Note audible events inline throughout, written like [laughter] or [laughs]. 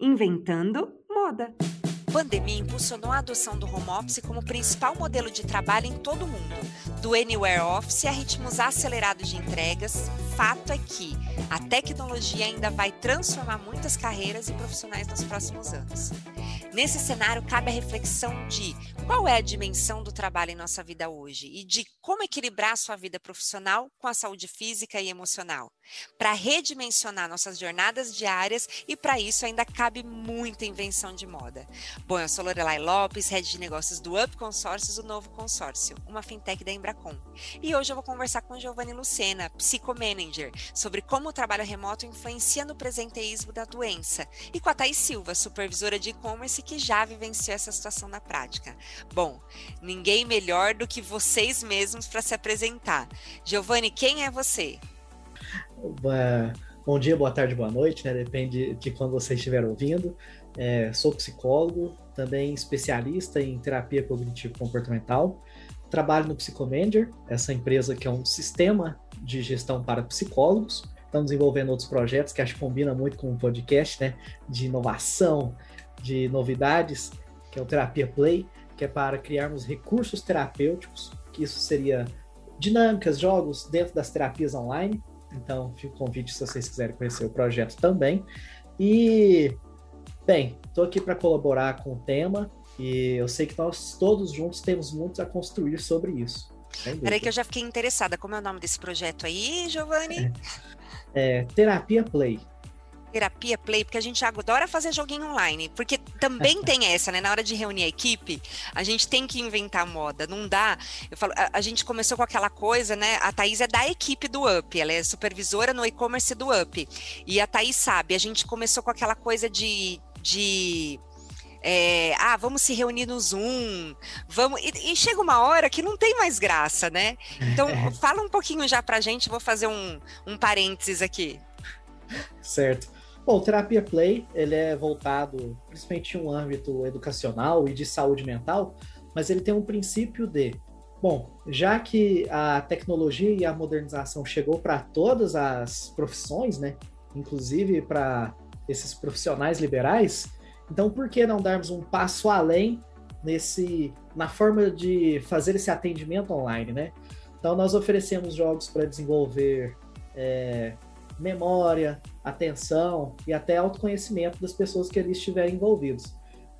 Inventando moda. Pandemia impulsionou a adoção do home office como principal modelo de trabalho em todo o mundo. Do Anywhere Office a ritmos acelerados de entregas, fato é que a tecnologia ainda vai transformar muitas carreiras e profissionais nos próximos anos. Nesse cenário, cabe a reflexão de qual é a dimensão do trabalho em nossa vida hoje e de como equilibrar sua vida profissional com a saúde física e emocional, para redimensionar nossas jornadas diárias e para isso ainda cabe muita invenção de moda. Bom, eu sou Lorelai Lopes, head de negócios do Up Consórcios, o novo consórcio, uma fintech da Embracon. E hoje eu vou conversar com Giovanni Lucena, psicomanager, sobre como o trabalho remoto influencia no presenteísmo da doença, e com a Thais Silva, supervisora de e-commerce que já vivenciou essa situação na prática. Bom, ninguém melhor do que vocês mesmos para se apresentar. Giovanni, quem é você? Bom dia, boa tarde, boa noite, né? Depende de quando você estiver ouvindo. É, sou psicólogo, também especialista em terapia cognitivo-comportamental. Trabalho no Psicomanager, essa empresa que é um sistema de gestão para psicólogos. Estamos desenvolvendo outros projetos que acho que combina muito com o um podcast, né? De inovação, de novidades, que é o Terapia Play, que é para criarmos recursos terapêuticos, que isso seria dinâmicas, jogos dentro das terapias online. Então, fica o convite se vocês quiserem conhecer o projeto também. E, bem, estou aqui para colaborar com o tema e eu sei que nós todos juntos temos muito a construir sobre isso. Peraí que eu já fiquei interessada. Como é o nome desse projeto aí, Giovanni? É, é Terapia Play terapia play, porque a gente adora fazer joguinho online, porque também [laughs] tem essa, né? Na hora de reunir a equipe, a gente tem que inventar moda, não dá. Eu falo, a, a gente começou com aquela coisa, né? A Thaís é da equipe do Up, ela é supervisora no e-commerce do Up. E a Thaís sabe, a gente começou com aquela coisa de, de é, ah, vamos se reunir no Zoom, vamos. E, e, chega uma hora que não tem mais graça, né? Então, [laughs] fala um pouquinho já pra gente, vou fazer um, um parênteses aqui. Certo. Bom, o Terapia Play, ele é voltado principalmente em um âmbito educacional e de saúde mental, mas ele tem um princípio de, bom, já que a tecnologia e a modernização chegou para todas as profissões, né, inclusive para esses profissionais liberais, então por que não darmos um passo além nesse na forma de fazer esse atendimento online, né? Então nós oferecemos jogos para desenvolver é, memória, atenção e até autoconhecimento das pessoas que ali estiverem envolvidos.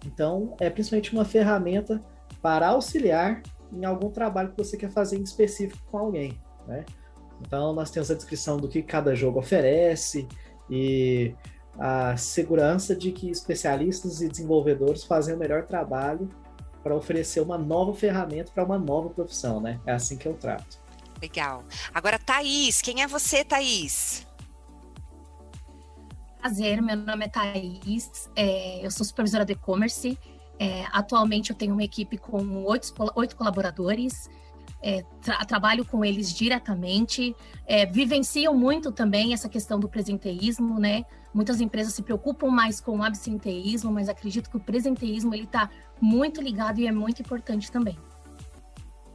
Então, é principalmente uma ferramenta para auxiliar em algum trabalho que você quer fazer em específico com alguém, né? Então, nós temos a descrição do que cada jogo oferece e a segurança de que especialistas e desenvolvedores fazem o melhor trabalho para oferecer uma nova ferramenta para uma nova profissão, né? É assim que eu trato. Legal. Agora, Thaís, quem é você, Thaís? Prazer, meu nome é Thaís, é, eu sou supervisora de e-commerce. É, atualmente eu tenho uma equipe com oito, oito colaboradores, é, tra trabalho com eles diretamente, é, vivenciam muito também essa questão do presenteísmo, né? Muitas empresas se preocupam mais com o absenteísmo, mas acredito que o presenteísmo ele está muito ligado e é muito importante também.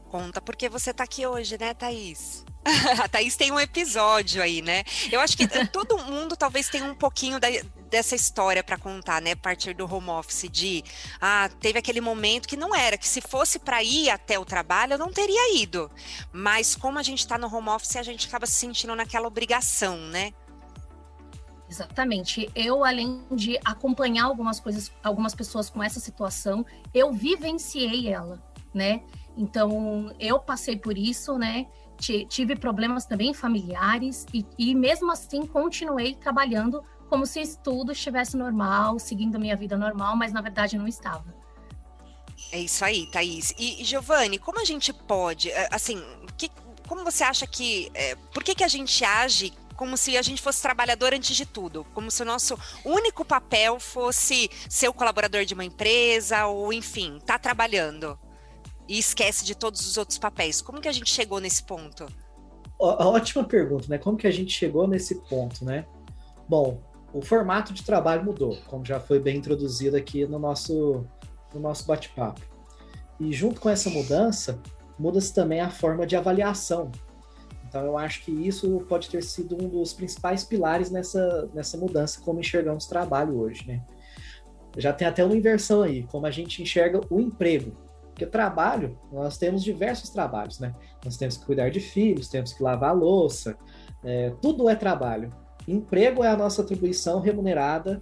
Conta porque você está aqui hoje, né, Thaís? [laughs] a Thaís tem um episódio aí, né? Eu acho que [laughs] todo mundo talvez tenha um pouquinho da, dessa história para contar, né? A partir do home office, de ah, teve aquele momento que não era, que se fosse para ir até o trabalho, eu não teria ido. Mas como a gente está no home office, a gente acaba se sentindo naquela obrigação, né? Exatamente. Eu, além de acompanhar algumas coisas, algumas pessoas com essa situação, eu vivenciei ela, né? Então, eu passei por isso, né? tive problemas também familiares e, e mesmo assim continuei trabalhando como se tudo estivesse normal, seguindo minha vida normal, mas na verdade não estava. É isso aí, Thaís. E, Giovanni, como a gente pode, eh, assim, que, como você acha que, é, por que, que a gente age como se a gente fosse trabalhador antes de tudo, como se o nosso único papel fosse ser o colaborador de uma empresa ou, enfim, estar tá trabalhando? E esquece de todos os outros papéis. Como que a gente chegou nesse ponto? Ótima pergunta, né? Como que a gente chegou nesse ponto, né? Bom, o formato de trabalho mudou, como já foi bem introduzido aqui no nosso, no nosso bate-papo. E junto com essa mudança, muda-se também a forma de avaliação. Então eu acho que isso pode ter sido um dos principais pilares nessa, nessa mudança como enxergamos trabalho hoje, né? já tem até uma inversão aí, como a gente enxerga o emprego. Porque trabalho, nós temos diversos trabalhos, né? Nós temos que cuidar de filhos, temos que lavar louça, é, tudo é trabalho. Emprego é a nossa atribuição remunerada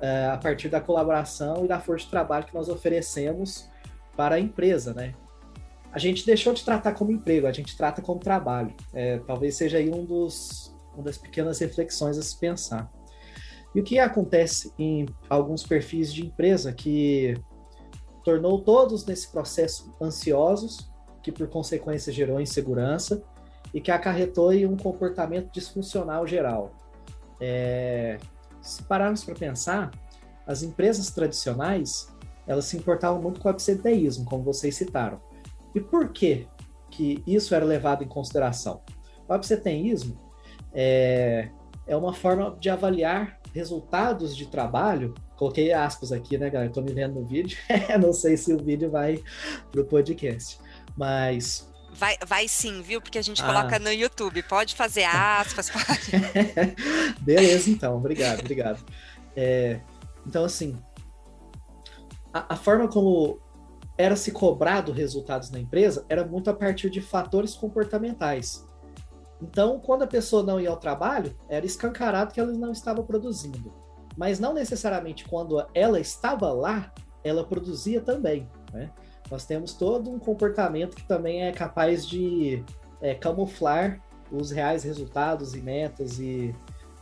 é, a partir da colaboração e da força de trabalho que nós oferecemos para a empresa, né? A gente deixou de tratar como emprego, a gente trata como trabalho. É, talvez seja aí um dos, uma das pequenas reflexões a se pensar. E o que acontece em alguns perfis de empresa que tornou todos nesse processo ansiosos, que por consequência gerou insegurança e que acarretou em um comportamento disfuncional geral. É, se pararmos para pensar, as empresas tradicionais elas se importavam muito com o absenteísmo, como vocês citaram. E por que, que isso era levado em consideração? O absenteísmo é, é uma forma de avaliar resultados de trabalho. Coloquei aspas aqui, né, galera? Estou me vendo no vídeo. [laughs] Não sei se o vídeo vai para o podcast. Mas Vai, vai sim, viu? Porque a gente ah. coloca no YouTube. Pode fazer aspas, [laughs] pode. [laughs] Beleza, então. Obrigado, obrigado. É, então, assim, a, a, forma como era se cobrado resultados na empresa era muito a partir de fatores comportamentais. Então, quando a pessoa não ia ao trabalho, era escancarado que ela não estava produzindo. Mas não necessariamente quando ela estava lá, ela produzia também. Né? Nós temos todo um comportamento que também é capaz de é, camuflar os reais resultados e metas e,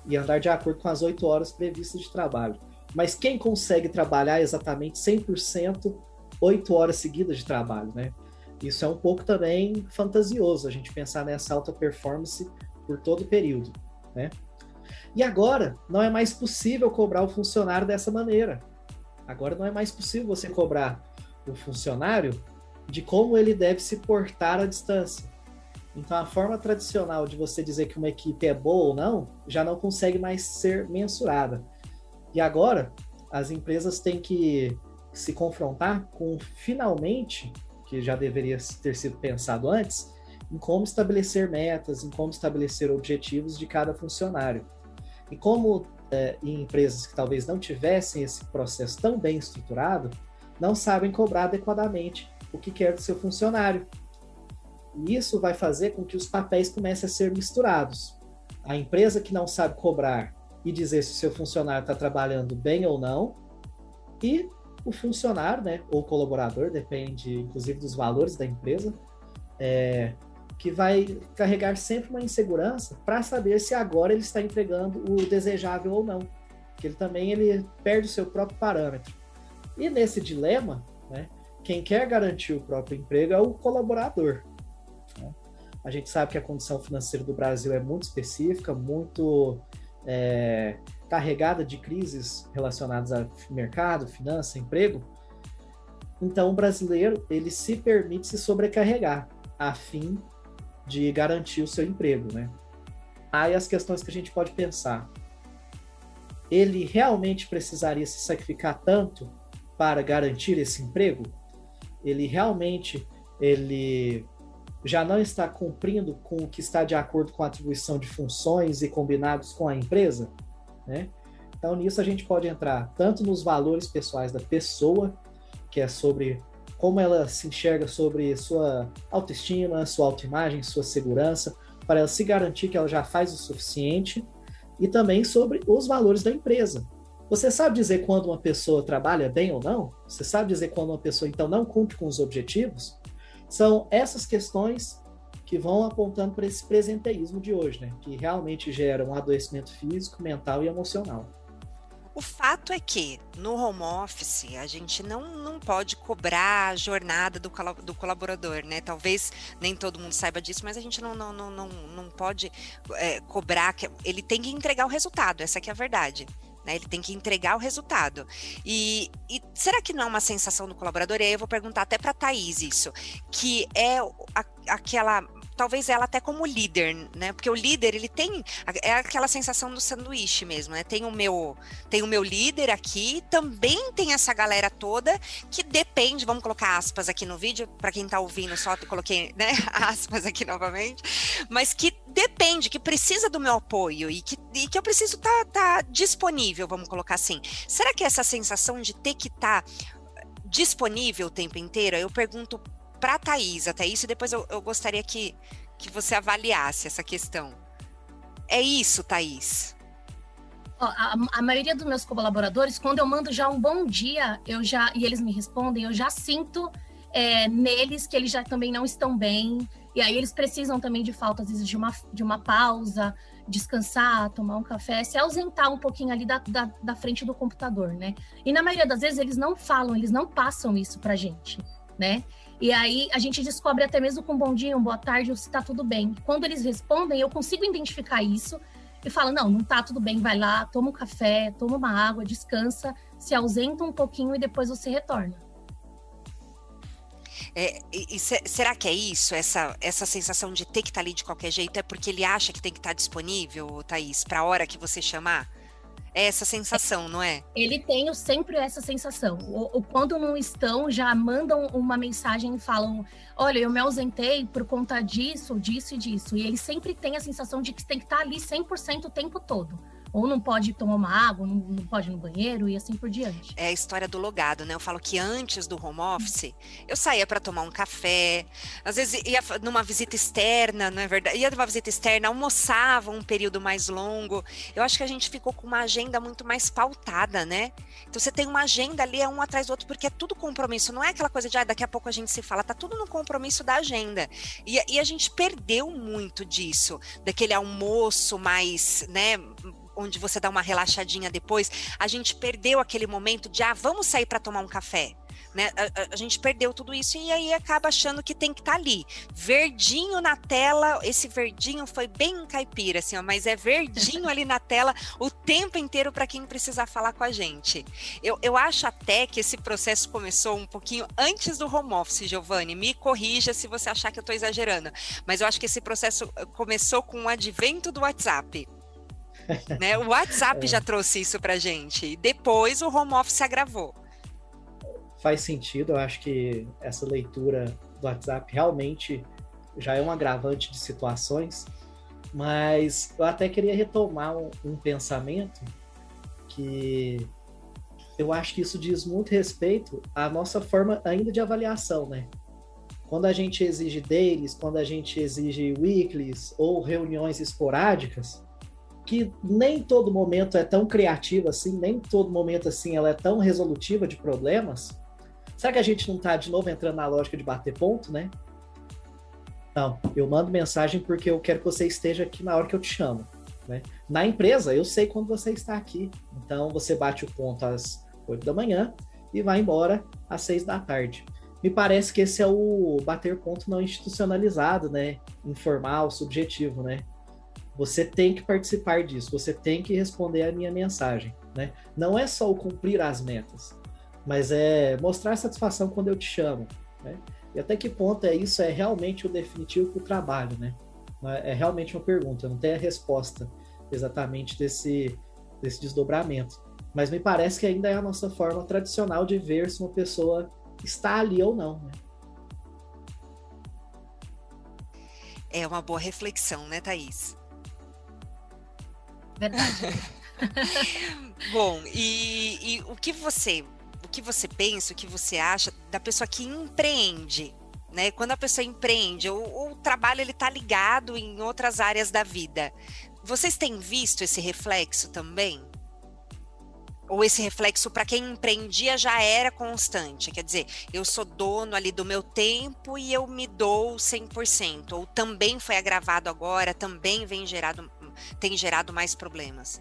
e andar de acordo com as oito horas previstas de trabalho. Mas quem consegue trabalhar exatamente 100% oito horas seguidas de trabalho, né? Isso é um pouco também fantasioso, a gente pensar nessa alta performance por todo o período, né? E agora, não é mais possível cobrar o funcionário dessa maneira. Agora não é mais possível você cobrar o funcionário de como ele deve se portar à distância. Então, a forma tradicional de você dizer que uma equipe é boa ou não já não consegue mais ser mensurada. E agora, as empresas têm que se confrontar com, finalmente, que já deveria ter sido pensado antes, em como estabelecer metas, em como estabelecer objetivos de cada funcionário. E como é, em empresas que talvez não tivessem esse processo tão bem estruturado, não sabem cobrar adequadamente o que quer do seu funcionário. E isso vai fazer com que os papéis comecem a ser misturados. A empresa que não sabe cobrar e dizer se o seu funcionário está trabalhando bem ou não, e o funcionário, né, ou colaborador, depende inclusive dos valores da empresa, é, que vai carregar sempre uma insegurança para saber se agora ele está entregando o desejável ou não. Que ele também ele perde o seu próprio parâmetro. E nesse dilema, né, quem quer garantir o próprio emprego é o colaborador. Né? A gente sabe que a condição financeira do Brasil é muito específica, muito é, carregada de crises relacionadas a mercado, finança, emprego. Então, o brasileiro ele se permite se sobrecarregar a fim de garantir o seu emprego, né? Aí as questões que a gente pode pensar. Ele realmente precisaria se sacrificar tanto para garantir esse emprego, ele realmente ele já não está cumprindo com o que está de acordo com a atribuição de funções e combinados com a empresa, né? Então nisso a gente pode entrar tanto nos valores pessoais da pessoa, que é sobre como ela se enxerga sobre sua autoestima, sua autoimagem, sua segurança, para ela se garantir que ela já faz o suficiente, e também sobre os valores da empresa, você sabe dizer quando uma pessoa trabalha bem ou não? Você sabe dizer quando uma pessoa então não cumpre com os objetivos? São essas questões que vão apontando para esse presenteísmo de hoje, né? Que realmente gera um adoecimento físico, mental e emocional. O fato é que no home office a gente não, não pode cobrar a jornada do, do colaborador, né? Talvez nem todo mundo saiba disso, mas a gente não, não, não, não, não pode é, cobrar que ele tem que entregar o resultado, essa é a verdade. Né? Ele tem que entregar o resultado. E, e, será que não é uma sensação do colaborador? E aí eu vou perguntar até para a Thaís isso, que é a, aquela talvez ela até como líder, né? Porque o líder, ele tem é aquela sensação do sanduíche mesmo, né? Tem o meu, tem o meu líder aqui, também tem essa galera toda que depende, vamos colocar aspas aqui no vídeo para quem está ouvindo, só coloquei, né, [laughs] aspas aqui novamente, mas que depende, que precisa do meu apoio e que, e que eu preciso estar tá, tá disponível, vamos colocar assim. Será que essa sensação de ter que estar tá disponível o tempo inteiro? Eu pergunto para a Thaís, até isso, depois eu, eu gostaria que, que você avaliasse essa questão. É isso, Thaís? A, a, maioria dos meus colaboradores, quando eu mando já um bom dia, eu já e eles me respondem, eu já sinto é, neles que eles já também não estão bem. E aí eles precisam também de falta, às vezes, de uma, de uma pausa, descansar, tomar um café, se ausentar um pouquinho ali da, da, da frente do computador, né? E na maioria das vezes eles não falam, eles não passam isso pra gente, né? E aí a gente descobre até mesmo com um bom dia, um boa tarde, ou se tá tudo bem. Quando eles respondem, eu consigo identificar isso e falo: não, não tá tudo bem, vai lá, toma um café, toma uma água, descansa, se ausenta um pouquinho e depois você retorna. É, e, e será que é isso, essa, essa sensação de ter que estar tá ali de qualquer jeito? É porque ele acha que tem que estar tá disponível, Thaís, para a hora que você chamar? É essa sensação, não é? Ele tem sempre essa sensação. O, o, quando não estão, já mandam uma mensagem e falam: Olha, eu me ausentei por conta disso, disso e disso. E ele sempre tem a sensação de que tem que estar ali 100% o tempo todo ou não pode tomar uma água, não, não, pode ir no banheiro e assim por diante. É a história do logado, né? Eu falo que antes do home office, eu saía para tomar um café, às vezes ia numa visita externa, não é verdade? Ia numa visita externa, almoçava um período mais longo. Eu acho que a gente ficou com uma agenda muito mais pautada, né? Então você tem uma agenda ali, é um atrás do outro, porque é tudo compromisso, não é aquela coisa de ah, daqui a pouco a gente se fala, tá tudo no compromisso da agenda. E, e a gente perdeu muito disso, daquele almoço mais, né? Onde você dá uma relaxadinha depois, a gente perdeu aquele momento de, ah, vamos sair para tomar um café. Né? A, a, a, gente perdeu tudo isso e aí acaba achando que tem que estar tá ali. Verdinho na tela, esse verdinho foi bem caipira, assim, ó, mas é verdinho ali na tela o tempo inteiro para quem precisar falar com a gente. Eu, eu acho até que esse processo começou um pouquinho antes do home office, Giovanni. Me corrija se você achar que eu estou exagerando, mas eu acho que esse processo começou com o advento do WhatsApp. Né? O WhatsApp é. já trouxe isso para gente. Depois o home office agravou. Faz sentido, eu acho que essa leitura do WhatsApp realmente já é um agravante de situações, mas eu até queria retomar um, um pensamento que eu acho que isso diz muito respeito à nossa forma ainda de avaliação, né? Quando a gente exige dailies, quando a gente exige weeklies ou reuniões esporádicas, que nem todo momento é tão criativa assim, nem todo momento assim ela é tão resolutiva de problemas. Será que a gente não está de novo entrando na lógica de bater ponto, né? Não, eu mando mensagem porque eu quero que você esteja aqui na hora que eu te chamo. Né? Na empresa, eu sei quando você está aqui. Então, você bate o ponto às 8 da manhã e vai embora às 6 da tarde. Me parece que esse é o bater ponto não institucionalizado, né? Informal, subjetivo, né? Você tem que participar disso, você tem que responder a minha mensagem, né? Não é só o cumprir as metas, mas é mostrar satisfação quando eu te chamo, né? E até que ponto é isso é realmente o definitivo para o trabalho, né? É realmente uma pergunta, não tem a resposta exatamente desse, desse desdobramento. Mas me parece que ainda é a nossa forma tradicional de ver se uma pessoa está ali ou não, né? É uma boa reflexão, né, Thaís? Verdade. [laughs] Bom, e, e o que você o que você pensa, o que você acha da pessoa que empreende, né? Quando a pessoa empreende, ou, o trabalho ele está ligado em outras áreas da vida. Vocês têm visto esse reflexo também? Ou esse reflexo para quem empreendia já era constante? Quer dizer, eu sou dono ali do meu tempo e eu me dou 100%. Ou também foi agravado agora, também vem gerado tem gerado mais problemas?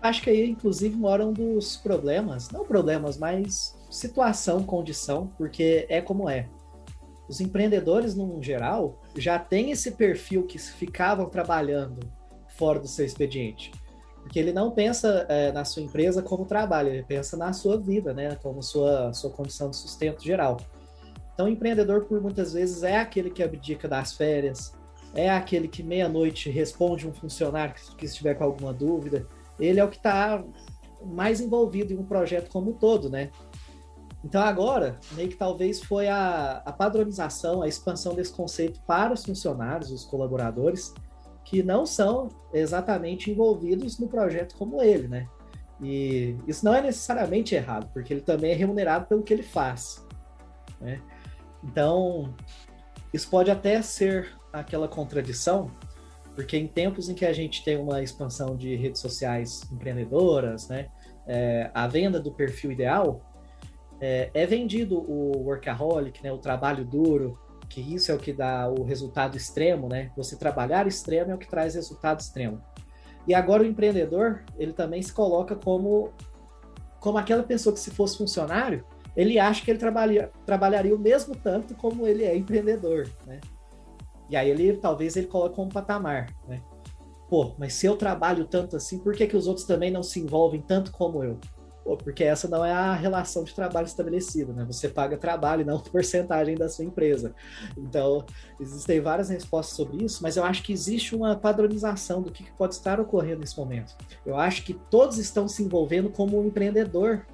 Acho que aí, inclusive, mora um dos problemas, não problemas, mas situação, condição, porque é como é. Os empreendedores, no geral, já têm esse perfil que ficavam trabalhando fora do seu expediente. Porque ele não pensa é, na sua empresa como trabalho, ele pensa na sua vida, né? Como sua, sua condição de sustento geral. Então, o empreendedor, por muitas vezes, é aquele que abdica das férias, é aquele que meia-noite responde um funcionário que, que estiver com alguma dúvida. Ele é o que está mais envolvido em um projeto como um todo, né? Então agora, meio que talvez foi a, a padronização, a expansão desse conceito para os funcionários, os colaboradores, que não são exatamente envolvidos no projeto como ele, né? E isso não é necessariamente errado, porque ele também é remunerado pelo que ele faz, né? Então, isso pode até ser aquela contradição, porque em tempos em que a gente tem uma expansão de redes sociais empreendedoras, né? É, a venda do perfil ideal, é, é vendido o workaholic, né, o trabalho duro, que isso é o que dá o resultado extremo, né? Você trabalhar extremo é o que traz resultado extremo. E agora o empreendedor, ele também se coloca como como aquela pessoa que se fosse funcionário, ele acha que ele trabalha, trabalharia o mesmo tanto como ele é empreendedor, né? E aí ele talvez ele coloque um patamar, né? Pô, mas se eu trabalho tanto assim, por que, que os outros também não se envolvem tanto como eu? porque essa não é a relação de trabalho estabelecida, né? Você paga trabalho não [laughs] porcentagem da sua empresa. Então, existem várias respostas sobre isso, mas eu acho que existe uma padronização do que pode estar ocorrendo nesse momento. Eu acho que todos estão se envolvendo como um empreendedor,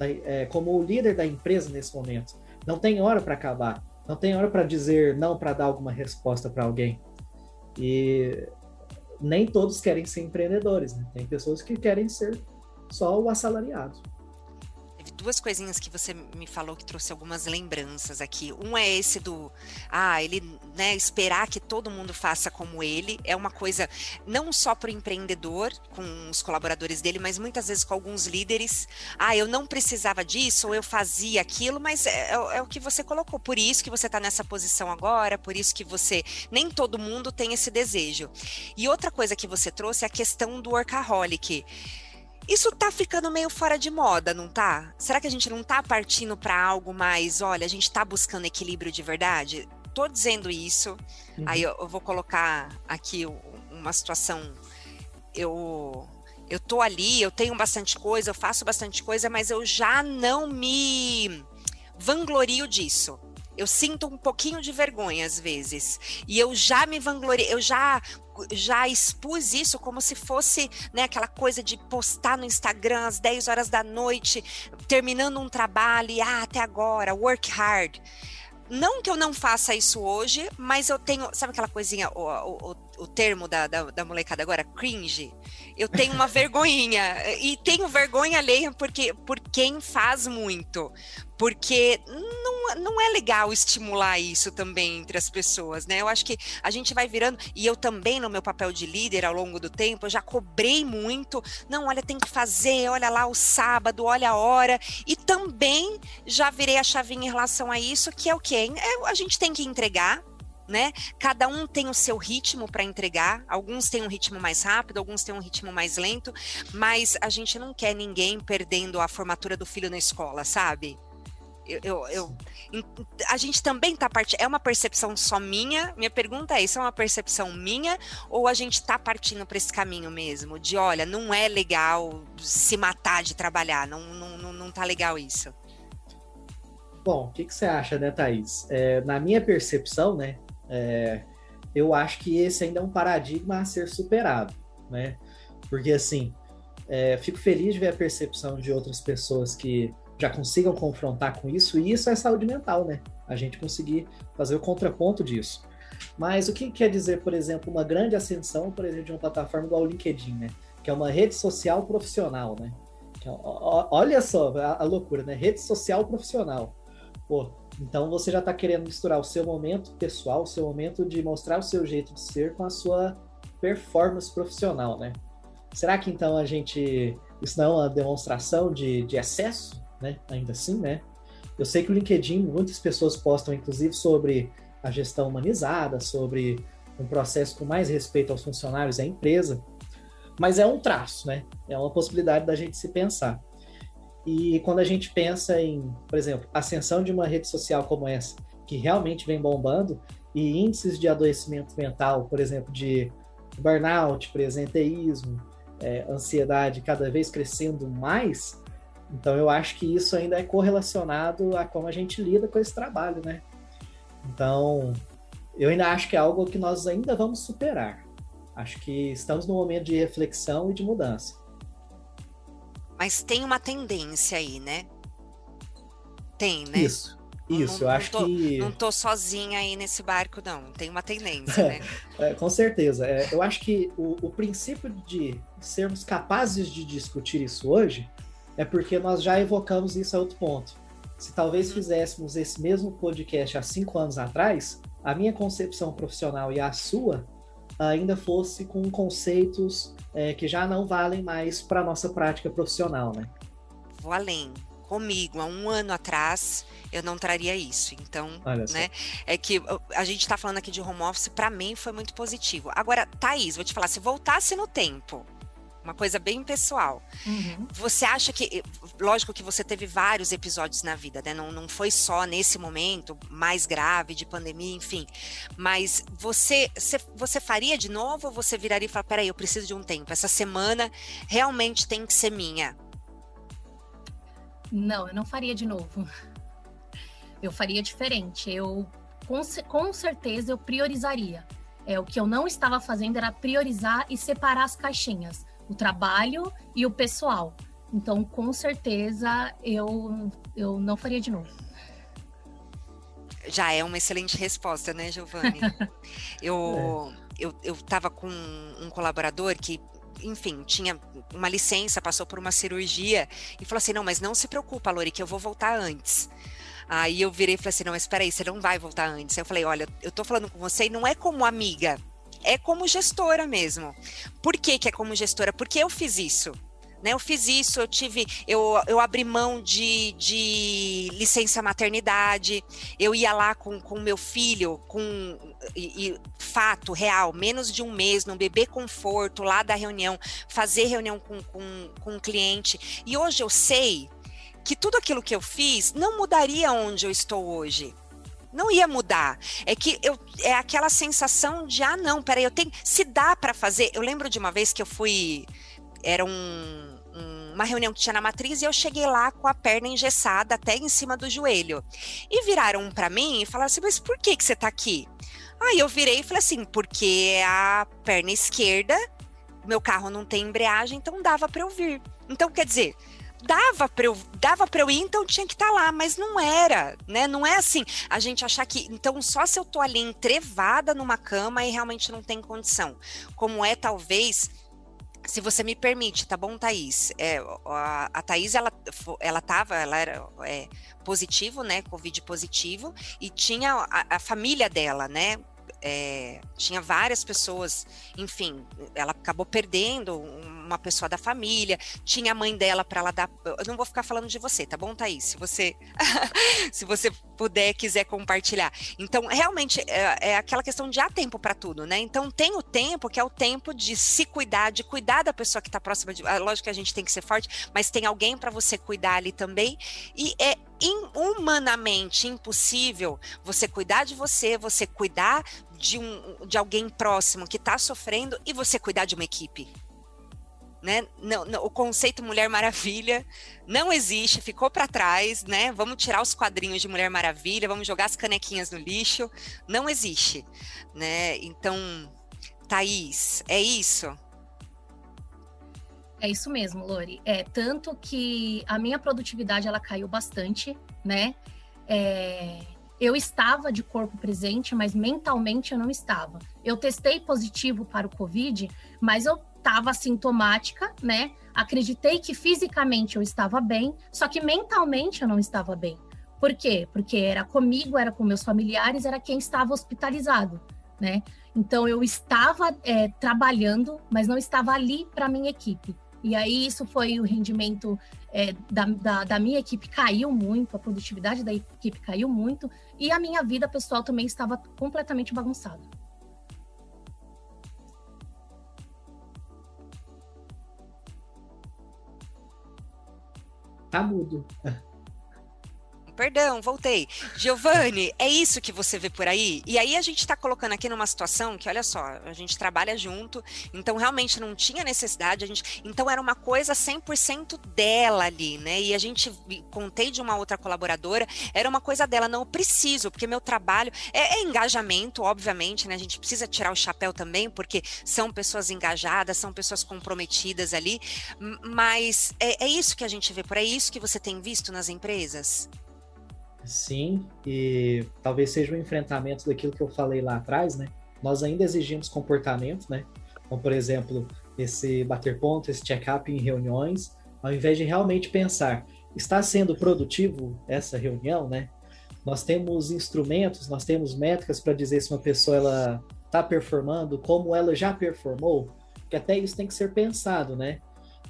é, como o líder da empresa nesse momento. Não tem hora para acabar, não tem hora para dizer não para dar alguma resposta para alguém. E nem todos querem ser empreendedores, né? Tem pessoas que querem ser só o assalariado. Duas coisinhas que você me falou que trouxe algumas lembranças aqui. Um é esse do, ah, ele, né, esperar que todo mundo faça como ele. É uma coisa não só para o empreendedor, com os colaboradores dele, mas muitas vezes com alguns líderes. Ah, eu não precisava disso, ou eu fazia aquilo, mas é, é, é o que você colocou. Por isso que você está nessa posição agora, por isso que você. Nem todo mundo tem esse desejo. E outra coisa que você trouxe é a questão do workaholic isso tá ficando meio fora de moda, não tá? Será que a gente não tá partindo para algo mais, olha, a gente tá buscando equilíbrio de verdade? Tô dizendo isso, uhum. aí eu, eu, vou colocar aqui uma situação. Eu eu tô ali, eu tenho bastante coisa, eu faço bastante coisa, mas eu já não me vanglorio disso. Eu sinto um pouquinho de vergonha às vezes. E eu já me vanglorio, eu já já expus isso como se fosse né, aquela coisa de postar no Instagram às 10 horas da noite, terminando um trabalho e ah, até agora, work hard. Não que eu não faça isso hoje, mas eu tenho, sabe aquela coisinha, o, o, o termo da, da, da molecada agora, cringe? Eu tenho uma [laughs] vergonhinha, e tenho vergonha alheia porque, por quem faz muito porque não, não é legal estimular isso também entre as pessoas, né? Eu acho que a gente vai virando, e eu também, no meu papel de líder ao longo do tempo, eu já cobrei muito. Não, olha, tem que fazer, olha lá o sábado, olha a hora. E também já virei a chavinha em relação a isso, que é o quê? É, a gente tem que entregar, né? Cada um tem o seu ritmo para entregar. Alguns têm um ritmo mais rápido, alguns têm um ritmo mais lento, mas a gente não quer ninguém perdendo a formatura do filho na escola, sabe? Eu, eu, eu, a gente também está partindo. É uma percepção só minha? Minha pergunta é: isso é uma percepção minha ou a gente está partindo para esse caminho mesmo? De olha, não é legal se matar de trabalhar, não, não, não, não tá legal isso. Bom, o que, que você acha, né, Thaís? É, na minha percepção, né, é, eu acho que esse ainda é um paradigma a ser superado, né? Porque assim, é, fico feliz de ver a percepção de outras pessoas que já consigam confrontar com isso, e isso é saúde mental, né? A gente conseguir fazer o contraponto disso. Mas o que quer dizer, por exemplo, uma grande ascensão, por exemplo, de uma plataforma igual o LinkedIn, né? Que é uma rede social profissional, né? É, olha só a, loucura, né? Rede social profissional. Pô, então você já está querendo misturar o seu momento pessoal, o seu momento de mostrar o seu jeito de ser com a sua performance profissional, né? Será que então a gente. Isso não é uma demonstração de, de excesso? Né? Ainda assim, né? Eu sei que o LinkedIn, muitas pessoas postam, inclusive, sobre a gestão humanizada, sobre um processo com mais respeito aos funcionários e à empresa, mas é um traço, né? É uma possibilidade da gente se pensar. E quando a gente pensa em, por exemplo, ascensão de uma rede social como essa, que realmente vem bombando, e índices de adoecimento mental, por exemplo, de burnout, presenteísmo, é, ansiedade cada vez crescendo mais, então eu acho que isso ainda é correlacionado a como a gente lida com esse trabalho, né? Então, eu ainda acho que é algo que nós ainda vamos superar. Acho que estamos num momento de reflexão e de mudança. Mas tem uma tendência aí, né? Tem, né? Isso. Isso, não, eu acho tô, que. Não tô sozinha aí nesse barco, não. Tem uma tendência, né? é, com certeza. É, eu acho que o, o princípio de sermos capazes de discutir isso hoje é porque nós já evocamos isso a outro ponto. Se talvez fizéssemos esse mesmo podcast há cinco anos atrás, a minha concepção profissional e a sua ainda fosse com conceitos é, que já não valem mais para a nossa prática profissional, né? Vou além. Comigo, há um ano atrás, eu não traria isso. Então, né? É que a gente está falando aqui de home office, para mim foi muito positivo. Agora, Thaís, vou te falar, se voltasse no tempo, uma coisa bem pessoal. Uhum. Você acha que, lógico que você teve vários episódios na vida, né? Não, não foi só nesse momento mais grave de pandemia, enfim. Mas você, você, você faria de novo ou você viraria e falaria, peraí, eu preciso de um tempo. Essa semana realmente tem que ser minha. Não, eu não faria de novo. Eu faria diferente. Eu com, com certeza eu priorizaria. É, o que eu não estava fazendo era priorizar e separar as caixinhas o trabalho e o pessoal. Então, com certeza, eu, eu não faria de novo. Já é uma excelente resposta, né, Giovanni? [laughs] eu, é. eu, eu tava com um colaborador que enfim, tinha uma licença, passou por uma cirurgia e falou assim: não, mas não se preocupa, Lori, que eu vou voltar antes. Aí eu virei e falei assim: não, mas espera aí, você não vai voltar antes. Aí eu falei: olha, eu tô falando com você e não é como amiga, é como gestora mesmo. Por que, que é como gestora? Porque eu fiz isso. Né, eu fiz isso, eu tive, eu, eu abri mão de, de licença maternidade, eu ia lá com o meu filho, com e, e, fato real, menos de um mês, no bebê conforto, lá da reunião, fazer reunião com, com, com um cliente. E hoje eu sei que tudo aquilo que eu fiz não mudaria onde eu estou hoje não ia mudar. É que eu é aquela sensação de ah não, peraí, eu tenho, se dá para fazer. Eu lembro de uma vez que eu fui era um, um, uma reunião que tinha na matriz e eu cheguei lá com a perna engessada até em cima do joelho. E viraram para mim e falaram assim: "Mas por que que você tá aqui?" Aí eu virei e falei assim: "Porque a perna esquerda, meu carro não tem embreagem, então dava para eu vir." Então quer dizer, dava para eu dava para eu ir, então tinha que estar tá lá, mas não era, né? Não é assim, a gente achar que então só se eu tô ali entrevada numa cama e realmente não tem condição. Como é talvez se você me permite, tá bom, Thaís? É, a, a Thaís, ela, ela tava, ela era é, positivo, né, Covid positivo, e tinha a, a família dela, né, é, tinha várias pessoas, enfim, ela acabou perdendo uma pessoa da família, tinha a mãe dela para ela dar. Eu não vou ficar falando de você, tá bom, Thaís? Se você, [laughs] se você puder, quiser compartilhar. Então, realmente, é, é aquela questão de há tempo para tudo, né? Então, tem o tempo, que é o tempo de se cuidar, de cuidar da pessoa que está próxima de. Ah, lógico que a gente tem que ser forte, mas tem alguém para você cuidar ali também. E é humanamente impossível você cuidar de você, você cuidar de, um, de alguém próximo que está sofrendo e você cuidar de uma equipe. Né? Não, não, o conceito Mulher Maravilha não existe, ficou para trás, né? Vamos tirar os quadrinhos de Mulher Maravilha, vamos jogar as canequinhas no lixo, não existe, né? Então, Thaís, é isso? É isso mesmo, Lori. É tanto que a minha produtividade ela caiu bastante, né? É, eu estava de corpo presente, mas mentalmente eu não estava. Eu testei positivo para o Covid, mas eu estava sintomática, né? Acreditei que fisicamente eu estava bem, só que mentalmente eu não estava bem. Por quê? Porque era comigo, era com meus familiares, era quem estava hospitalizado, né? Então eu estava é, trabalhando, mas não estava ali para minha equipe. E aí isso foi o rendimento é, da, da, da, minha equipe caiu muito, a produtividade da equipe caiu muito, e a minha vida pessoal também estava completamente bagunçada. Tá mudo. Perdão, voltei. Giovanni, é isso que você vê por aí? E aí a gente está colocando aqui numa situação que, olha só, a gente trabalha junto, então realmente não tinha necessidade, a gente, então era uma coisa 100% dela ali, né? E a gente contei de uma outra colaboradora, era uma coisa dela, não preciso, porque meu trabalho é, é engajamento, obviamente, né? A gente precisa tirar o chapéu também, porque são pessoas engajadas, são pessoas comprometidas ali, mas é, é isso que a gente vê por aí, é isso que você tem visto nas empresas? Sim, e talvez seja um enfrentamento daquilo que eu falei lá atrás, né? Nós ainda exigimos comportamento, né? Como, por exemplo, esse bater ponto, esse check-up em reuniões, ao invés de realmente pensar, está sendo produtivo essa reunião, né? Nós temos instrumentos, nós temos métricas para dizer se uma pessoa ela está performando, como ela já performou, que até isso tem que ser pensado, né?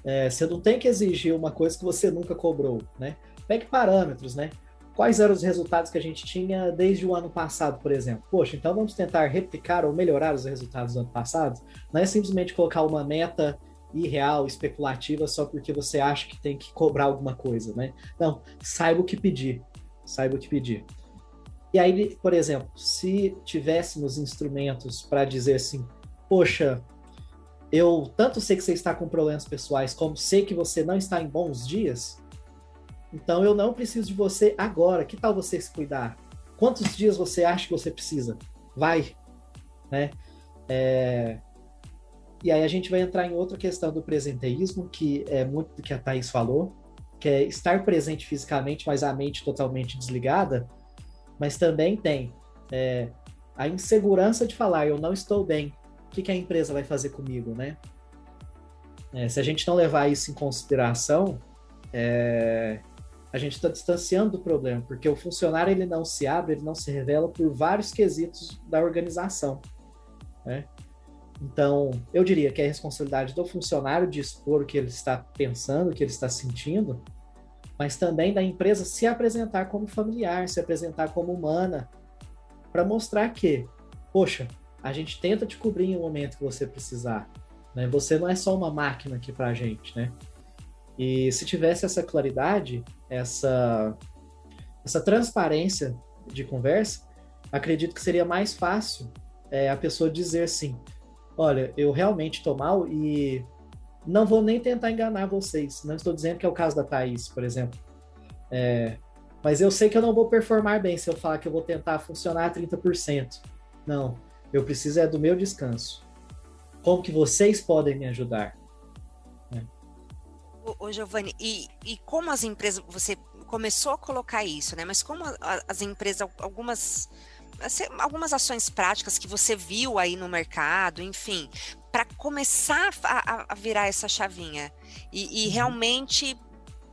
É, você não tem que exigir uma coisa que você nunca cobrou, né? Pegue parâmetros, né? Quais eram os resultados que a gente tinha desde o ano passado, por exemplo. Poxa, então vamos tentar replicar ou melhorar os resultados do ano passado? Não é simplesmente colocar uma meta irreal, especulativa, só porque você acha que tem que cobrar alguma coisa, né? Não, saiba o que pedir, saiba o que pedir. E aí, por exemplo, se tivéssemos instrumentos para dizer assim, poxa, eu tanto sei que você está com problemas pessoais, como sei que você não está em bons dias, então eu não preciso de você agora. Que tal você se cuidar? Quantos dias você acha que você precisa? Vai, né? É... E aí a gente vai entrar em outra questão do presenteísmo, que é muito do que a Thaís falou, que é estar presente fisicamente, mas a mente totalmente desligada. Mas também tem é, a insegurança de falar, eu não estou bem. O que, que a empresa vai fazer comigo, né? É, se a gente não levar isso em consideração, é, a gente está distanciando do problema, porque o funcionário ele não se abre, ele não se revela por vários quesitos da organização. Né? Então, eu diria que é a responsabilidade do funcionário de expor o que ele está pensando, o que ele está sentindo, mas também da empresa se apresentar como familiar, se apresentar como humana, para mostrar que, poxa, a gente tenta te cobrir em um momento que você precisar. Né? Você não é só uma máquina aqui para a gente, né? E se tivesse essa claridade, essa, essa transparência de conversa, acredito que seria mais fácil é, a pessoa dizer assim: olha, eu realmente estou mal e não vou nem tentar enganar vocês. Não estou dizendo que é o caso da Thaís, por exemplo. É, mas eu sei que eu não vou performar bem se eu falar que eu vou tentar funcionar a 30%. Não, eu preciso é do meu descanso. Como que vocês podem me ajudar? Ô, Giovanni, e, e como as empresas, você começou a colocar isso, né? Mas como a, as empresas, algumas assim, algumas ações práticas que você viu aí no mercado, enfim, para começar a, a, virar essa chavinha e, e uhum. realmente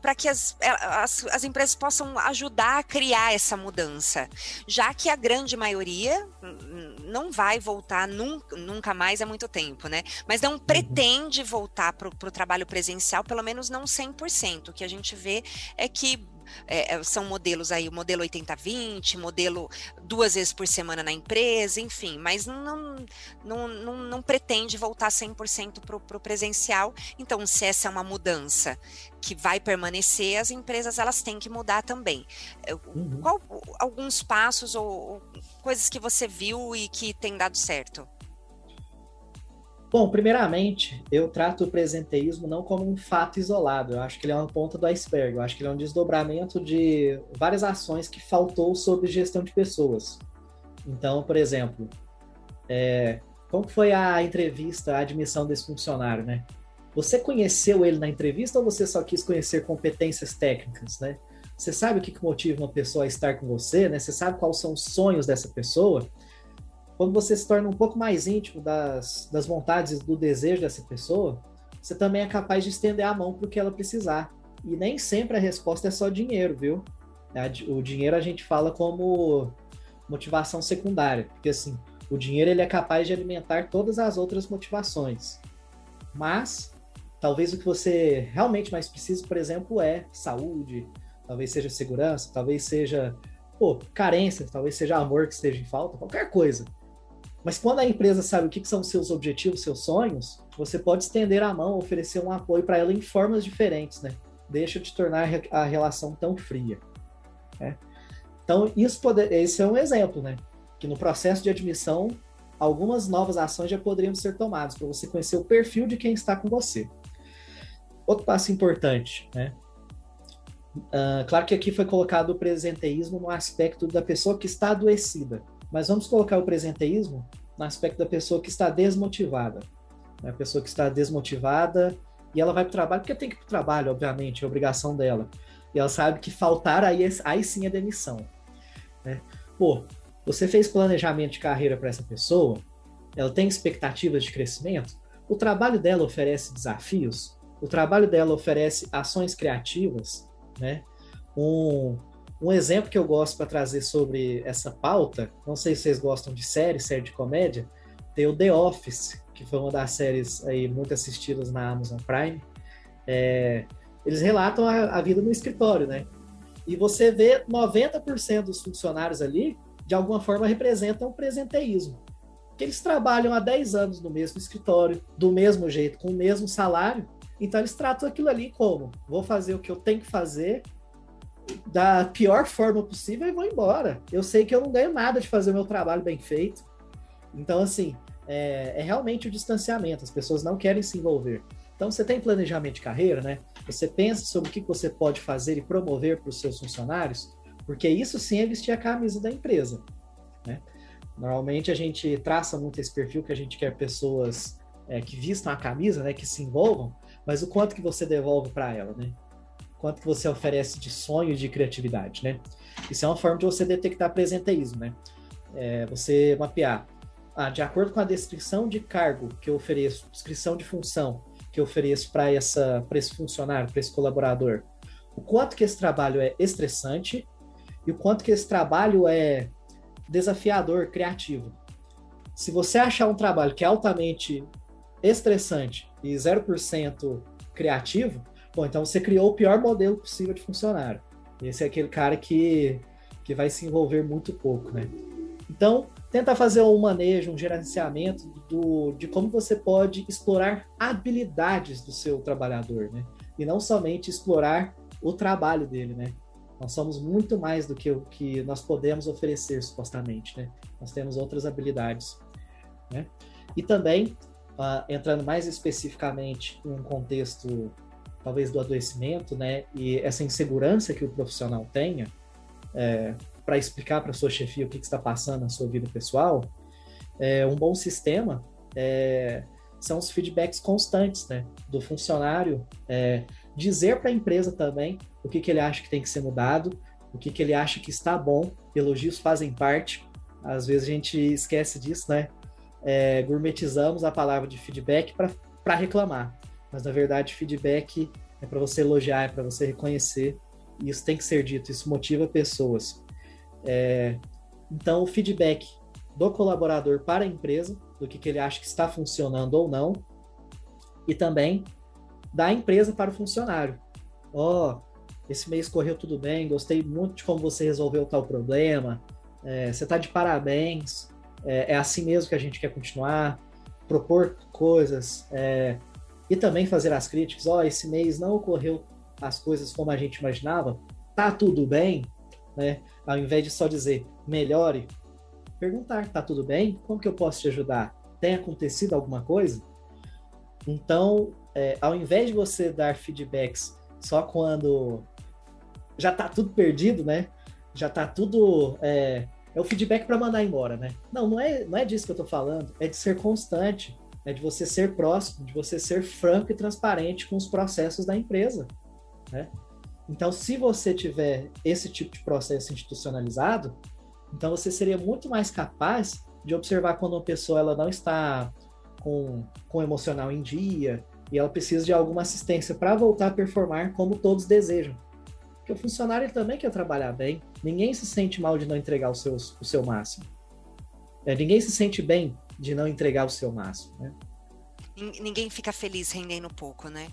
para que as, é, as, as, empresas possam ajudar a criar essa mudança, já que a grande maioria não vai voltar nunca, nunca mais há muito tempo, né? Mas não uhum. pretende voltar para o trabalho presencial, pelo menos não 100%. O que a gente vê é que é, é, são modelos aí, o modelo 80-20, modelo duas vezes por semana na empresa, enfim, mas não, não, não, não pretende voltar 100% para o presencial. Então, se essa é uma mudança que vai permanecer, as empresas elas têm que mudar também. Uhum. Qual alguns passos ou, ou coisas que você viu e que tem dado certo? Bom, primeiramente, eu trato o presenteísmo não como um fato isolado. Eu acho que ele é uma ponta do iceberg. Eu acho que ele é um desdobramento de várias ações que faltou sobre gestão de pessoas. Então, por exemplo, é, como foi a entrevista, a admissão desse funcionário, né? Você conheceu ele na entrevista ou você só quis conhecer competências técnicas, né? Você sabe o que motiva uma pessoa a estar com você, né? Você sabe quais são os sonhos dessa pessoa quando você se torna um pouco mais íntimo das, das vontades do desejo dessa pessoa, você também é capaz de estender a mão para o que ela precisar. E nem sempre a resposta é só dinheiro, viu? O dinheiro a gente fala como motivação secundária, porque assim, o dinheiro ele é capaz de alimentar todas as outras motivações. Mas talvez o que você realmente mais precisa, por exemplo, é saúde, talvez seja segurança, talvez seja pô, carência, talvez seja amor que esteja em falta, qualquer coisa. Mas quando a empresa sabe o que são seus objetivos, seus sonhos, você pode estender a mão, oferecer um apoio para ela em formas diferentes, né? Deixa de tornar a relação tão fria. Né? Então, isso pode, esse é um exemplo, né? Que no processo de admissão, algumas novas ações já poderiam ser tomadas para você conhecer o perfil de quem está com você. Outro passo importante, né? Uh, claro que aqui foi colocado o presenteísmo no aspecto da pessoa que está adoecida, mas vamos colocar o presenteísmo no aspecto da pessoa que está desmotivada. Né? A pessoa que está desmotivada e ela vai para o trabalho, porque tem que ir para o trabalho, obviamente, é obrigação dela. E ela sabe que faltar aí, aí sim é demissão. Né? Pô, você fez planejamento de carreira para essa pessoa, ela tem expectativas de crescimento, o trabalho dela oferece desafios, o trabalho dela oferece ações criativas, né? Um, um exemplo que eu gosto para trazer sobre essa pauta, não sei se vocês gostam de série, série de comédia, tem o The Office, que foi uma das séries aí muito assistidas na Amazon Prime. É, eles relatam a, a, vida no escritório, né? E você vê 90% dos funcionários ali, de alguma forma, representam o presenteísmo. Que eles trabalham há 10 anos no mesmo escritório, do mesmo jeito, com o mesmo salário, então eles tratam aquilo ali como: vou fazer o que eu tenho que fazer da pior forma possível e vou embora. Eu sei que eu não ganho nada de fazer o meu trabalho bem feito. Então, assim, é, é realmente o distanciamento. As pessoas não querem se envolver. Então, você tem planejamento de carreira, né? Você pensa sobre o que você pode fazer e promover para os seus funcionários, porque isso sim é vestir a camisa da empresa. Né? Normalmente a gente traça muito esse perfil que a gente quer pessoas é, que vistam a camisa, né, que se envolvam, mas o quanto que você devolve para ela, né? Quanto que você oferece de sonho de criatividade, né? Isso é uma forma de você detectar presenteísmo, né? É, você mapear, ah, de acordo com a descrição de cargo que eu ofereço, descrição de função que eu ofereço para para esse funcionário, para esse colaborador, o quanto que esse trabalho é estressante e o quanto que esse trabalho é desafiador, criativo. Se você achar um trabalho que é altamente estressante e 0% criativo, bom, então você criou o pior modelo possível de funcionário. Esse é aquele cara que, que vai se envolver muito pouco, né? Então, tenta fazer um manejo, um gerenciamento do, de como você pode explorar habilidades do seu trabalhador, né? E não somente explorar o trabalho dele, né? Nós somos muito mais do que o que nós podemos oferecer, supostamente, né? Nós temos outras habilidades, né? E também uh, entrando mais especificamente em um contexto talvez do adoecimento, né, e essa insegurança que o profissional tenha é, para explicar para sua chefia o que, que, está passando na sua vida pessoal, é, um bom sistema é, são os feedbacks constantes, né, do funcionário é, dizer para a empresa também o que, que ele acha que tem que ser mudado, o que, que ele acha que está bom, elogios fazem parte, às vezes a gente esquece disso, né? é, gourmetizamos a palavra de feedback para reclamar. Mas na verdade, feedback é para você elogiar, é para você reconhecer. E isso tem que ser dito, isso motiva pessoas. É, então, o feedback do colaborador para a empresa, do que, que ele acha que está funcionando ou não, e também da empresa para o funcionário. Ó, oh, esse mês correu tudo bem, gostei muito de como você resolveu tal problema, é, você está de parabéns, é, é, assim mesmo que a gente quer continuar, propor coisas é, e também fazer as críticas. Ó, oh, esse mês não ocorreu as coisas como a gente imaginava, tá tudo bem, né? Ao invés de só dizer melhore, perguntar, tá tudo bem? Como que eu posso te ajudar? Tem acontecido alguma coisa? Então, é, ao invés de você dar feedbacks só quando já tá tudo perdido, né? Já tá tudo é, é o feedback para mandar embora, né? Não, não é, não é disso que eu tô falando, é de ser constante, é de você ser próximo, de você ser franco e transparente com os processos da empresa, né? Então, se você tiver esse tipo de processo institucionalizado, então você seria muito mais capaz de observar quando uma pessoa ela não está com, com emocional em dia e ela precisa de alguma assistência para voltar a performar como todos desejam. Porque o funcionário também quer trabalhar bem. Ninguém se sente mal de não entregar o seu, o seu máximo. É, ninguém se sente bem de não entregar o seu máximo, né? Ninguém fica feliz rendendo pouco, né?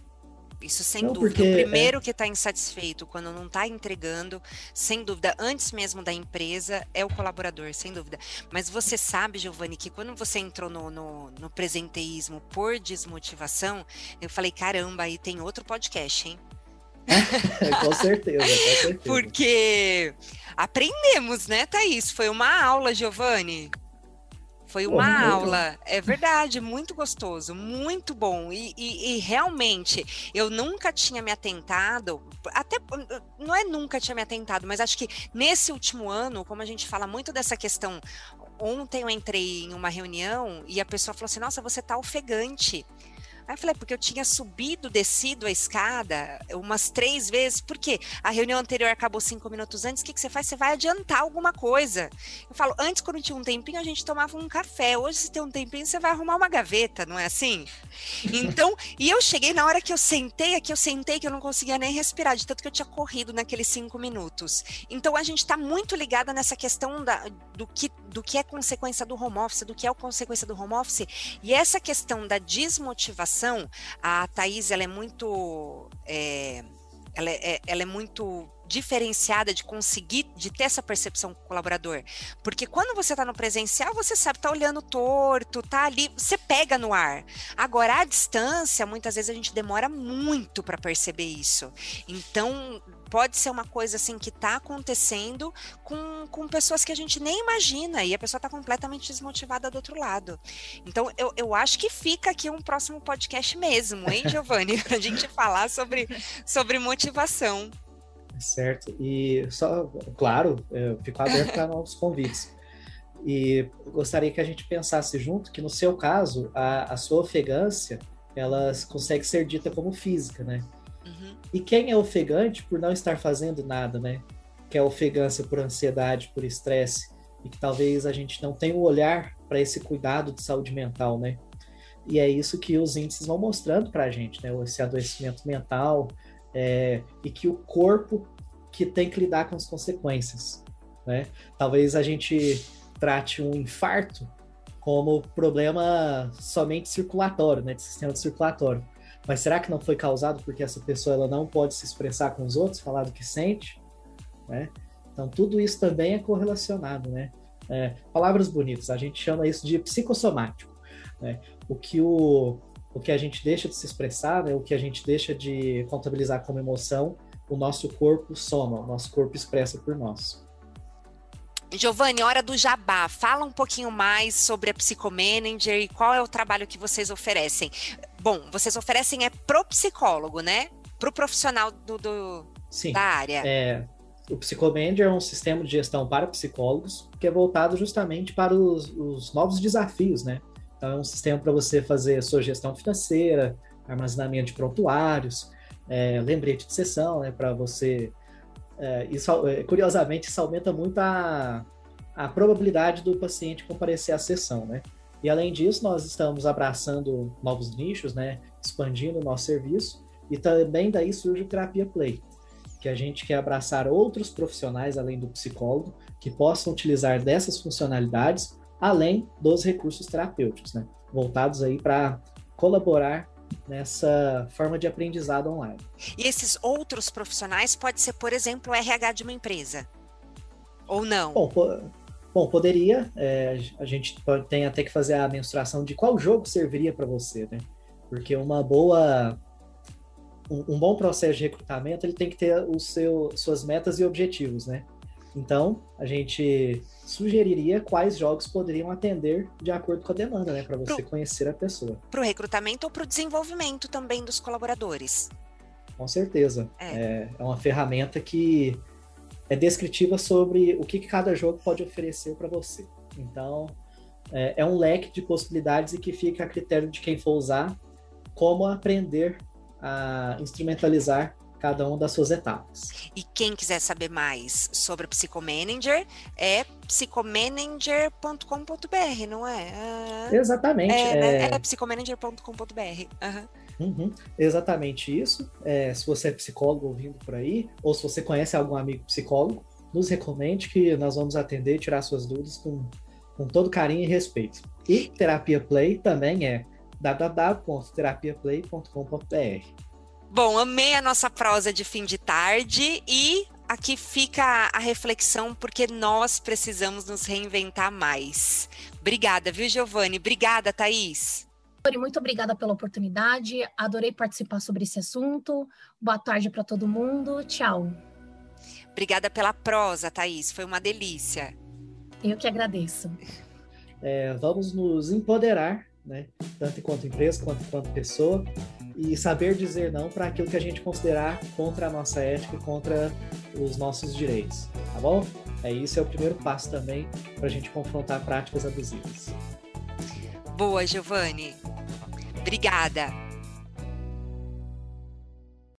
Isso sem não, dúvida. Porque, o primeiro é... que está insatisfeito quando não está entregando, sem dúvida, antes mesmo da empresa, é o colaborador, sem dúvida. Mas você sabe, Giovanni, que quando você entrou no, no, no presenteísmo por desmotivação, eu falei, caramba, aí tem outro podcast, hein? [laughs] com certeza, com certeza. Porque Aprendemos, né, Thaís? Foi uma aula, Giovanni. Foi uma aula, é verdade, muito gostoso, muito bom. E, e, e, realmente, eu nunca tinha me atentado, até não é nunca tinha me atentado, mas acho que nesse último ano, como a gente fala muito dessa questão. Ontem eu entrei em uma reunião e a pessoa falou assim: Nossa, você tá ofegante. Aí eu falei, porque eu tinha subido, descido a escada umas três vezes, porque a reunião anterior acabou cinco minutos antes, o que, que você faz? Você vai adiantar alguma coisa. Eu falo, antes, quando tinha um tempinho, a gente tomava um café. Hoje, se tem um tempinho, você vai arrumar uma gaveta, não é assim? Então, e eu cheguei na hora que eu sentei aqui, eu sentei que eu não conseguia nem respirar, de tanto que eu tinha corrido naqueles cinco minutos. Então, a gente está muito ligada nessa questão da, do, que, do que é consequência do home office, do que é consequência do home office, e essa questão da desmotivação a Thaís ela é muito. É, ela, é, ela é muito diferenciada de conseguir, de ter essa percepção com o colaborador. Porque quando você está no presencial, você sabe, tá olhando torto, tá ali, você pega no ar. Agora, à distância, muitas vezes a gente demora muito para perceber isso. Então, pode ser uma coisa assim que está acontecendo com, com pessoas que a gente nem imagina e a pessoa está completamente desmotivada do outro lado. Então, eu, eu acho que fica aqui um próximo podcast mesmo, hein, [laughs] Giovanni? para a gente falar sobre, sobre motivação. Certo. E só, claro, eu fico aberto para novos convites. E gostaria que a gente pensasse junto que, no seu caso, a, a sua ofegância ela consegue ser dita como física, né? Uhum. E quem é ofegante por não estar fazendo nada, né? Que é ofegância por ansiedade, por estresse, e que talvez a gente não tenha o um olhar para esse cuidado de saúde mental, né? E é isso que os índices vão mostrando para a gente, né? Esse adoecimento mental, é, e que o corpo que tem que lidar com as consequências. Né? Talvez a gente trate um infarto como problema somente circulatório, né, de sistema circulatório. Mas será que não foi causado porque essa pessoa ela não pode se expressar com os outros, falar do que sente? Né? Então tudo isso também é correlacionado, né? É, palavras bonitas, a gente chama isso de psicossomático. Né? O que o, o que a gente deixa de se expressar, né, o que a gente deixa de contabilizar como emoção, o nosso corpo soma, o nosso corpo expressa por nós. Giovanni, hora do jabá. Fala um pouquinho mais sobre a Psicomanager e qual é o trabalho que vocês oferecem. Bom, vocês oferecem é pro psicólogo, né? Pro profissional do, do Sim, da área. É, o Psicomanager é um sistema de gestão para psicólogos que é voltado justamente para os, os novos desafios, né? Então, é um sistema para você fazer a sua gestão financeira, armazenamento de prontuários, é, lembrete de sessão, né? Para você. É, isso, é, curiosamente, isso aumenta muito a, a probabilidade do paciente comparecer à sessão, né? E além disso, nós estamos abraçando novos nichos, né? Expandindo o nosso serviço. E também daí surge o Terapia Play, que a gente quer abraçar outros profissionais além do psicólogo que possam utilizar dessas funcionalidades além dos recursos terapêuticos, né? voltados aí para colaborar nessa forma de aprendizado online. E esses outros profissionais pode ser, por exemplo, o RH de uma empresa? Ou não? Bom, bom poderia. É, a gente tem até que fazer a mensuração de qual jogo serviria para você, né? Porque uma boa um, um, bom processo de recrutamento ele tem que ter o seu, suas metas e objetivos, né? Então, a gente sugeriria quais jogos poderiam atender de acordo com a demanda, né? Para você pro, conhecer a pessoa. Para o recrutamento ou para o desenvolvimento também dos colaboradores? Com certeza. É. é. é uma ferramenta que é descritiva sobre o que, cada jogo pode oferecer para você. Então, é, é, um leque de possibilidades e que fica a critério de quem for usar como aprender a instrumentalizar cada uma das suas etapas. E quem quiser saber mais sobre o Psicomanager é psicomanager.com.br, não é? Ah, exatamente. É, né? é... é psicomanager.com.br. Uhum. Uhum, exatamente isso. É, se você é psicólogo ouvindo por aí, ou se você conhece algum amigo psicólogo, nos recomende que nós vamos atender tirar suas dúvidas com, com todo carinho e respeito. E Terapia Play também é www.terapiaplay.com.br. Bom, amei a nossa prosa de fim de tarde e aqui fica a reflexão porque nós precisamos nos reinventar mais. Obrigada, viu, Giovanni? Obrigada, Thaís. Muito obrigada pela oportunidade. Adorei participar sobre esse assunto. Boa tarde para todo mundo. Tchau. Obrigada pela prosa, Thaís. Foi uma delícia. Eu que agradeço. [laughs] É, vamos nos empoderar, né? Tanto enquanto empresa quanto enquanto pessoa, e saber dizer não para aquilo que a gente considerar contra a nossa ética e contra os nossos direitos, tá bom? É isso é o primeiro passo também para a gente confrontar práticas abusivas. Boa, Giovanni. Obrigada.